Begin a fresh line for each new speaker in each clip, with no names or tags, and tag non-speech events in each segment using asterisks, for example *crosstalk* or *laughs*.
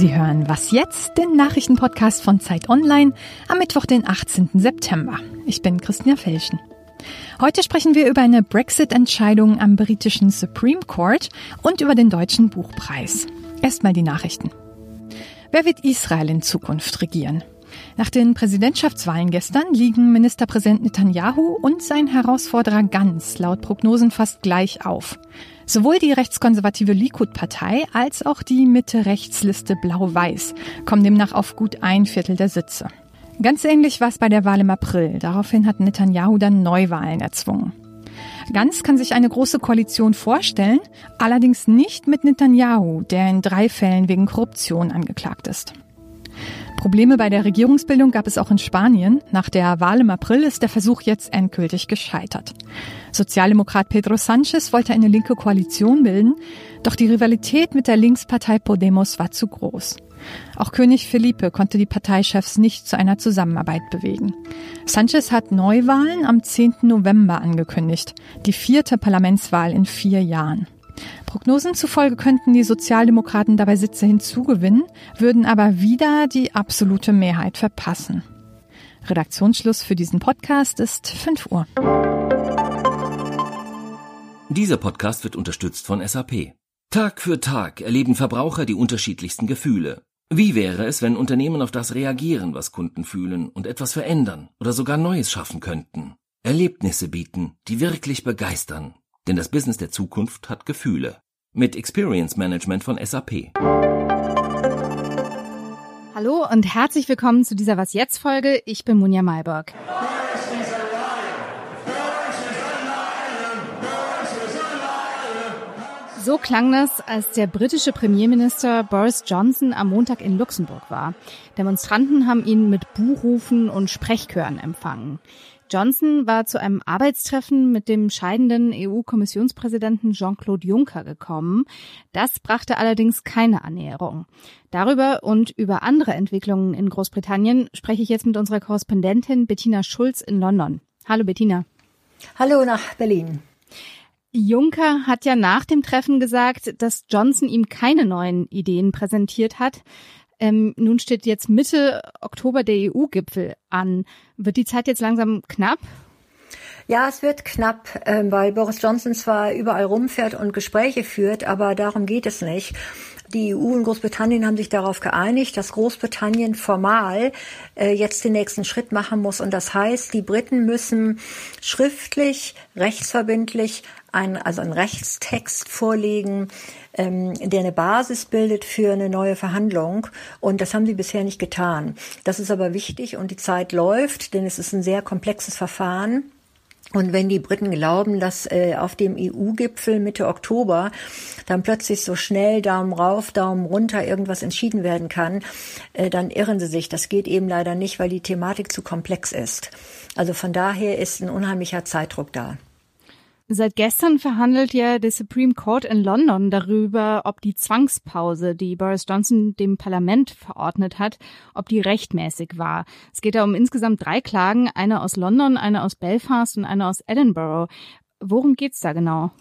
Sie hören Was jetzt, den Nachrichtenpodcast von Zeit Online am Mittwoch, den 18. September. Ich bin Christina Felschen. Heute sprechen wir über eine Brexit-Entscheidung am britischen Supreme Court und über den deutschen Buchpreis. Erstmal die Nachrichten. Wer wird Israel in Zukunft regieren? Nach den Präsidentschaftswahlen gestern liegen Ministerpräsident Netanyahu und sein Herausforderer Gantz laut Prognosen fast gleich auf. Sowohl die rechtskonservative Likud-Partei als auch die Mitte-Rechtsliste Blau-Weiß kommen demnach auf gut ein Viertel der Sitze. Ganz ähnlich war es bei der Wahl im April. Daraufhin hat Netanyahu dann Neuwahlen erzwungen. Ganz kann sich eine große Koalition vorstellen, allerdings nicht mit Netanyahu, der in drei Fällen wegen Korruption angeklagt ist. Probleme bei der Regierungsbildung gab es auch in Spanien. Nach der Wahl im April ist der Versuch jetzt endgültig gescheitert. Sozialdemokrat Pedro Sanchez wollte eine linke Koalition bilden, doch die Rivalität mit der Linkspartei Podemos war zu groß. Auch König Felipe konnte die Parteichefs nicht zu einer Zusammenarbeit bewegen. Sanchez hat Neuwahlen am 10. November angekündigt, die vierte Parlamentswahl in vier Jahren. Prognosen zufolge könnten die Sozialdemokraten dabei Sitze hinzugewinnen, würden aber wieder die absolute Mehrheit verpassen. Redaktionsschluss für diesen Podcast ist 5 Uhr.
Dieser Podcast wird unterstützt von SAP. Tag für Tag erleben Verbraucher die unterschiedlichsten Gefühle. Wie wäre es, wenn Unternehmen auf das reagieren, was Kunden fühlen und etwas verändern oder sogar Neues schaffen könnten? Erlebnisse bieten, die wirklich begeistern. Denn das Business der Zukunft hat Gefühle. Mit Experience Management von SAP.
Hallo und herzlich willkommen zu dieser Was jetzt Folge. Ich bin Munja Mayberg. So klang das, als der britische Premierminister Boris Johnson am Montag in Luxemburg war. Demonstranten haben ihn mit Buhrufen und Sprechchören empfangen. Johnson war zu einem Arbeitstreffen mit dem scheidenden EU-Kommissionspräsidenten Jean-Claude Juncker gekommen. Das brachte allerdings keine Annäherung. Darüber und über andere Entwicklungen in Großbritannien spreche ich jetzt mit unserer Korrespondentin Bettina Schulz in London. Hallo Bettina.
Hallo nach Berlin.
Juncker hat ja nach dem Treffen gesagt, dass Johnson ihm keine neuen Ideen präsentiert hat. Ähm, nun steht jetzt Mitte Oktober der EU-Gipfel an. Wird die Zeit jetzt langsam knapp?
Ja, es wird knapp, ähm, weil Boris Johnson zwar überall rumfährt und Gespräche führt, aber darum geht es nicht. Die EU und Großbritannien haben sich darauf geeinigt, dass Großbritannien formal äh, jetzt den nächsten Schritt machen muss. Und das heißt, die Briten müssen schriftlich, rechtsverbindlich ein, also einen Rechtstext vorlegen, ähm, der eine Basis bildet für eine neue Verhandlung. Und das haben sie bisher nicht getan. Das ist aber wichtig und die Zeit läuft, denn es ist ein sehr komplexes Verfahren. Und wenn die Briten glauben, dass äh, auf dem EU-Gipfel Mitte Oktober dann plötzlich so schnell Daumen rauf, Daumen runter irgendwas entschieden werden kann, äh, dann irren sie sich. Das geht eben leider nicht, weil die Thematik zu komplex ist. Also von daher ist ein unheimlicher Zeitdruck da.
Seit gestern verhandelt ja der Supreme Court in London darüber, ob die Zwangspause, die Boris Johnson dem Parlament verordnet hat, ob die rechtmäßig war. Es geht da um insgesamt drei Klagen, eine aus London, eine aus Belfast und eine aus Edinburgh. Worum geht's da genau?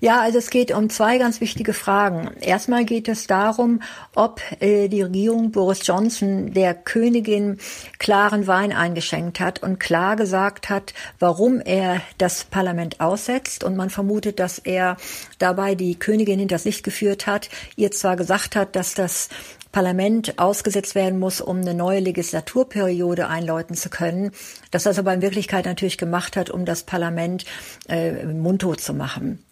Ja, also es geht um zwei ganz wichtige Fragen. Erstmal geht es darum, ob äh, die Regierung Boris Johnson der Königin klaren Wein eingeschenkt hat und klar gesagt hat, warum er das Parlament aussetzt. Und man vermutet, dass er dabei die Königin hinters Licht geführt hat, ihr zwar gesagt hat, dass das Parlament ausgesetzt werden muss, um eine neue Legislaturperiode einläuten zu können, dass das aber in Wirklichkeit natürlich gemacht hat, um das Parlament äh, mundtot zu machen.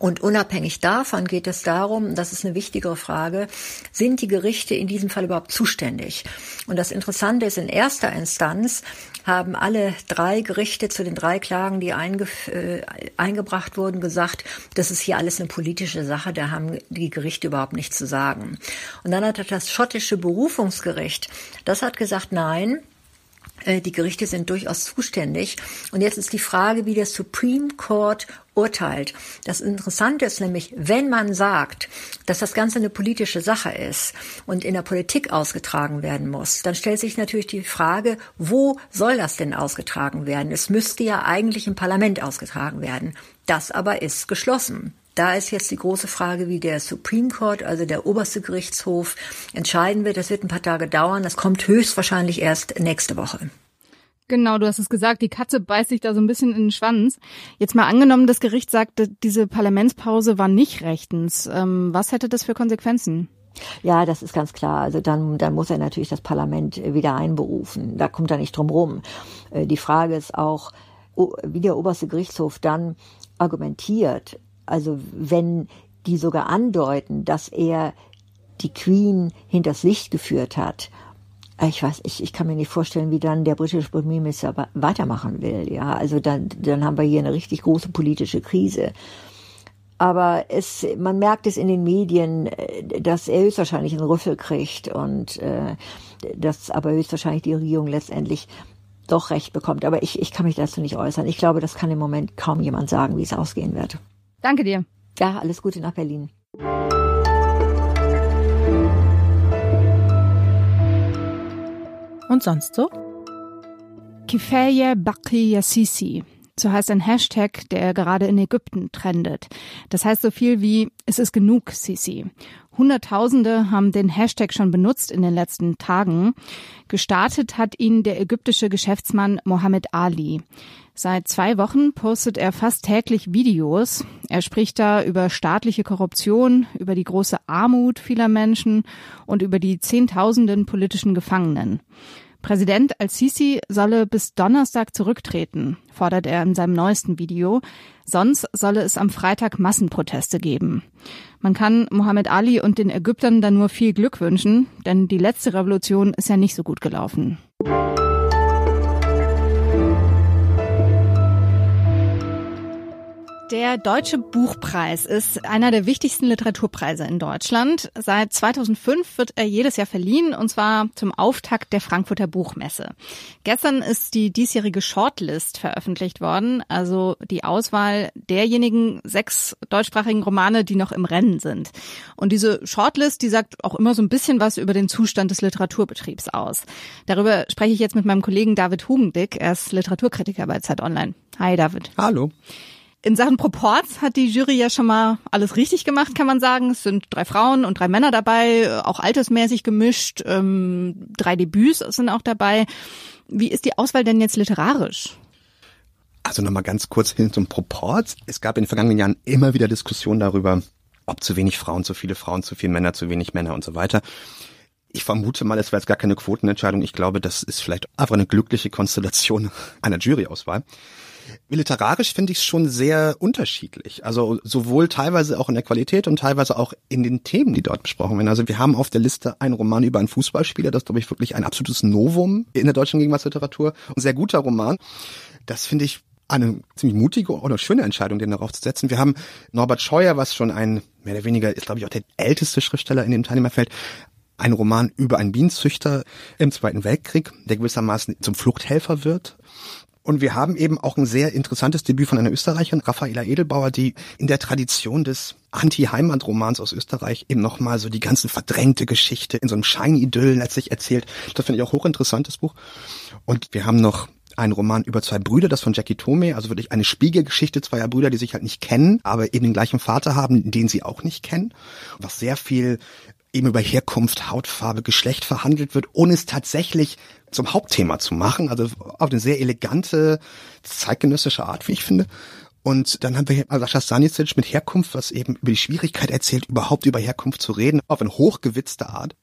Und unabhängig davon geht es darum, das ist eine wichtigere Frage, sind die Gerichte in diesem Fall überhaupt zuständig? Und das Interessante ist, in erster Instanz haben alle drei Gerichte zu den drei Klagen, die einge äh, eingebracht wurden, gesagt, das ist hier alles eine politische Sache, da haben die Gerichte überhaupt nichts zu sagen. Und dann hat das schottische Berufungsgericht, das hat gesagt, nein, die Gerichte sind durchaus zuständig. Und jetzt ist die Frage, wie der Supreme Court urteilt. Das Interessante ist nämlich, wenn man sagt, dass das Ganze eine politische Sache ist und in der Politik ausgetragen werden muss, dann stellt sich natürlich die Frage, wo soll das denn ausgetragen werden? Es müsste ja eigentlich im Parlament ausgetragen werden. Das aber ist geschlossen. Da ist jetzt die große Frage, wie der Supreme Court, also der oberste Gerichtshof, entscheiden wird. Das wird ein paar Tage dauern. Das kommt höchstwahrscheinlich erst nächste Woche.
Genau, du hast es gesagt, die Katze beißt sich da so ein bisschen in den Schwanz. Jetzt mal angenommen, das Gericht sagte, diese Parlamentspause war nicht rechtens. Ähm, was hätte das für Konsequenzen?
Ja, das ist ganz klar. Also dann, dann muss er natürlich das Parlament wieder einberufen. Da kommt er nicht drum rum. Äh, die Frage ist auch, wie der oberste Gerichtshof dann argumentiert. Also wenn die sogar andeuten, dass er die Queen hinters Licht geführt hat ich weiß, ich, ich kann mir nicht vorstellen, wie dann der britische Premierminister weitermachen will. Ja, also dann, dann haben wir hier eine richtig große politische Krise. Aber es, man merkt es in den Medien, äh, dass er höchstwahrscheinlich einen Rüffel kriegt und äh, dass aber höchstwahrscheinlich die Regierung letztendlich doch recht bekommt. Aber ich, ich kann mich dazu nicht äußern. Ich glaube, das kann im Moment kaum jemand sagen, wie es ausgehen wird.
Danke dir.
Ja, alles Gute nach Berlin.
Und sonst so? Kifaya Baki Yassisi. So heißt ein Hashtag, der gerade in Ägypten trendet. Das heißt so viel wie Es ist genug, Sisi. Hunderttausende haben den Hashtag schon benutzt in den letzten Tagen. Gestartet hat ihn der ägyptische Geschäftsmann Mohammed Ali. Seit zwei Wochen postet er fast täglich Videos. Er spricht da über staatliche Korruption, über die große Armut vieler Menschen und über die Zehntausenden politischen Gefangenen. Präsident al-Sisi solle bis Donnerstag zurücktreten, fordert er in seinem neuesten Video. Sonst solle es am Freitag Massenproteste geben. Man kann Mohammed Ali und den Ägyptern dann nur viel Glück wünschen, denn die letzte Revolution ist ja nicht so gut gelaufen. Der Deutsche Buchpreis ist einer der wichtigsten Literaturpreise in Deutschland. Seit 2005 wird er jedes Jahr verliehen und zwar zum Auftakt der Frankfurter Buchmesse. Gestern ist die diesjährige Shortlist veröffentlicht worden, also die Auswahl derjenigen sechs deutschsprachigen Romane, die noch im Rennen sind. Und diese Shortlist, die sagt auch immer so ein bisschen was über den Zustand des Literaturbetriebs aus. Darüber spreche ich jetzt mit meinem Kollegen David Hugendick. Er ist Literaturkritiker bei Zeit Online. Hi David.
Hallo.
In Sachen Proports hat die Jury ja schon mal alles richtig gemacht, kann man sagen. Es sind drei Frauen und drei Männer dabei, auch altersmäßig gemischt. Ähm, drei Debüts sind auch dabei. Wie ist die Auswahl denn jetzt literarisch?
Also nochmal ganz kurz hin zum Proports. Es gab in den vergangenen Jahren immer wieder Diskussionen darüber, ob zu wenig Frauen, zu viele Frauen, zu viele Männer, zu wenig Männer und so weiter. Ich vermute mal, es war jetzt gar keine Quotenentscheidung. Ich glaube, das ist vielleicht einfach eine glückliche Konstellation *laughs* einer Juryauswahl. Literarisch finde ich es schon sehr unterschiedlich. Also sowohl teilweise auch in der Qualität und teilweise auch in den Themen, die dort besprochen werden. Also wir haben auf der Liste einen Roman über einen Fußballspieler, das glaube ich wirklich ein absolutes Novum in der deutschen Gegenwartsliteratur. Ein sehr guter Roman. Das finde ich eine ziemlich mutige oder schöne Entscheidung, den darauf zu setzen. Wir haben Norbert Scheuer, was schon ein, mehr oder weniger, ist glaube ich auch der älteste Schriftsteller in dem Teilnehmerfeld, ein Roman über einen Bienenzüchter im Zweiten Weltkrieg, der gewissermaßen zum Fluchthelfer wird. Und wir haben eben auch ein sehr interessantes Debüt von einer Österreicherin, Raffaela Edelbauer, die in der Tradition des Anti-Heimat-Romans aus Österreich eben nochmal so die ganze verdrängte Geschichte in so einem Scheinidyll letztlich erzählt. Das finde ich auch hochinteressantes Buch. Und wir haben noch einen Roman über zwei Brüder, das von Jackie Tome, also wirklich eine Spiegelgeschichte zweier Brüder, die sich halt nicht kennen, aber eben den gleichen Vater haben, den sie auch nicht kennen. Was sehr viel eben über Herkunft, Hautfarbe, Geschlecht verhandelt wird, ohne es tatsächlich zum Hauptthema zu machen. Also auf eine sehr elegante, zeitgenössische Art, wie ich finde. Und dann haben wir Sascha Stanisic mit Herkunft, was eben über die Schwierigkeit erzählt, überhaupt über Herkunft zu reden, auf eine hochgewitzte Art.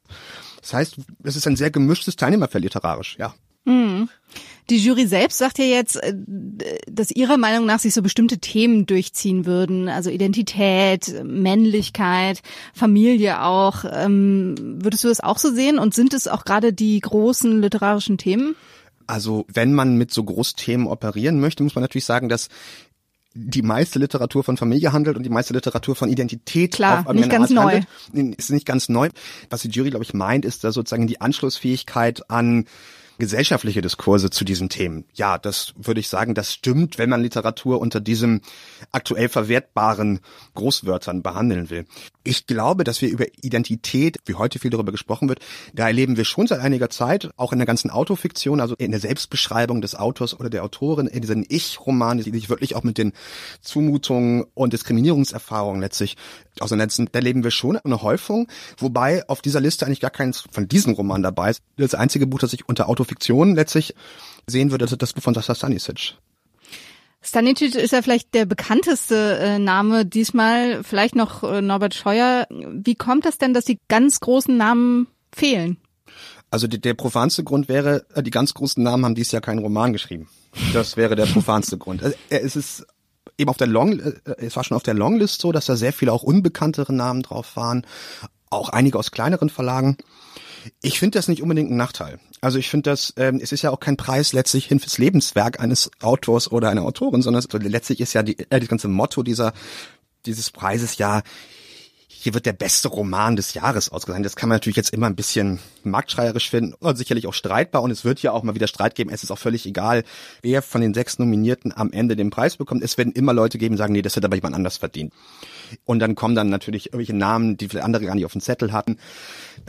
Das heißt, es ist ein sehr gemischtes Teilnehmerfeld literarisch, ja.
Mhm. Die Jury selbst sagt ja jetzt, äh, dass ihrer Meinung nach sich so bestimmte Themen durchziehen würden, also Identität, Männlichkeit, Familie auch. Ähm, würdest du das auch so sehen? Und sind es auch gerade die großen literarischen Themen?
Also wenn man mit so Großthemen operieren möchte, muss man natürlich sagen, dass die meiste Literatur von Familie handelt und die meiste Literatur von Identität
Klar, auf nicht ganz Art neu.
Handelt. Ist nicht ganz neu. Was die Jury, glaube ich, meint, ist da sozusagen die Anschlussfähigkeit an gesellschaftliche Diskurse zu diesen Themen. Ja, das würde ich sagen, das stimmt, wenn man Literatur unter diesem aktuell verwertbaren Großwörtern behandeln will. Ich glaube, dass wir über Identität, wie heute viel darüber gesprochen wird, da erleben wir schon seit einiger Zeit, auch in der ganzen Autofiktion, also in der Selbstbeschreibung des Autors oder der Autorin, in diesen Ich-Romanen, die sich wirklich auch mit den Zumutungen und Diskriminierungserfahrungen letztlich auseinandersetzen, da erleben wir schon eine Häufung, wobei auf dieser Liste eigentlich gar keins von diesen Romanen dabei ist. Das einzige Buch, das ich unter Autofiktion letztlich sehen würde, ist das Buch von Sasa Stanisic.
Stanicic ist ja vielleicht der bekannteste äh, Name diesmal, vielleicht noch äh, Norbert Scheuer. Wie kommt das denn, dass die ganz großen Namen fehlen?
Also die, der profanste Grund wäre, äh, die ganz großen Namen haben dieses Jahr keinen Roman geschrieben. Das wäre der profanste Grund. Also, es ist eben auf der Long, äh, es war schon auf der Longlist so, dass da sehr viele auch unbekanntere Namen drauf waren, auch einige aus kleineren Verlagen. Ich finde das nicht unbedingt ein Nachteil. Also ich finde das, ähm, es ist ja auch kein Preis letztlich hin fürs Lebenswerk eines Autors oder einer Autorin, sondern letztlich ist ja die, äh, das ganze Motto dieser dieses Preises ja hier wird der beste Roman des Jahres ausgezeichnet. Das kann man natürlich jetzt immer ein bisschen marktschreierisch finden und sicherlich auch streitbar. Und es wird ja auch mal wieder Streit geben. Es ist auch völlig egal, wer von den sechs Nominierten am Ende den Preis bekommt. Es werden immer Leute geben, die sagen, nee, das hätte aber jemand anders verdient. Und dann kommen dann natürlich irgendwelche Namen, die viele andere gar nicht auf dem Zettel hatten.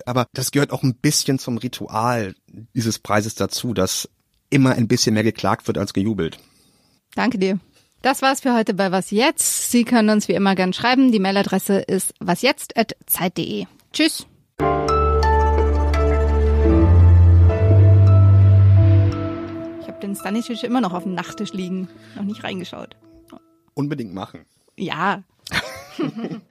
Aber das gehört auch ein bisschen zum Ritual dieses Preises dazu, dass immer ein bisschen mehr geklagt wird als gejubelt.
Danke dir. Das war's für heute bei Was Jetzt. Sie können uns wie immer gern schreiben. Die Mailadresse ist wasjetzt.zeit.de. Tschüss. Ich habe den Stanisic immer noch auf dem Nachttisch liegen. Noch nicht reingeschaut.
Unbedingt machen.
Ja. *laughs*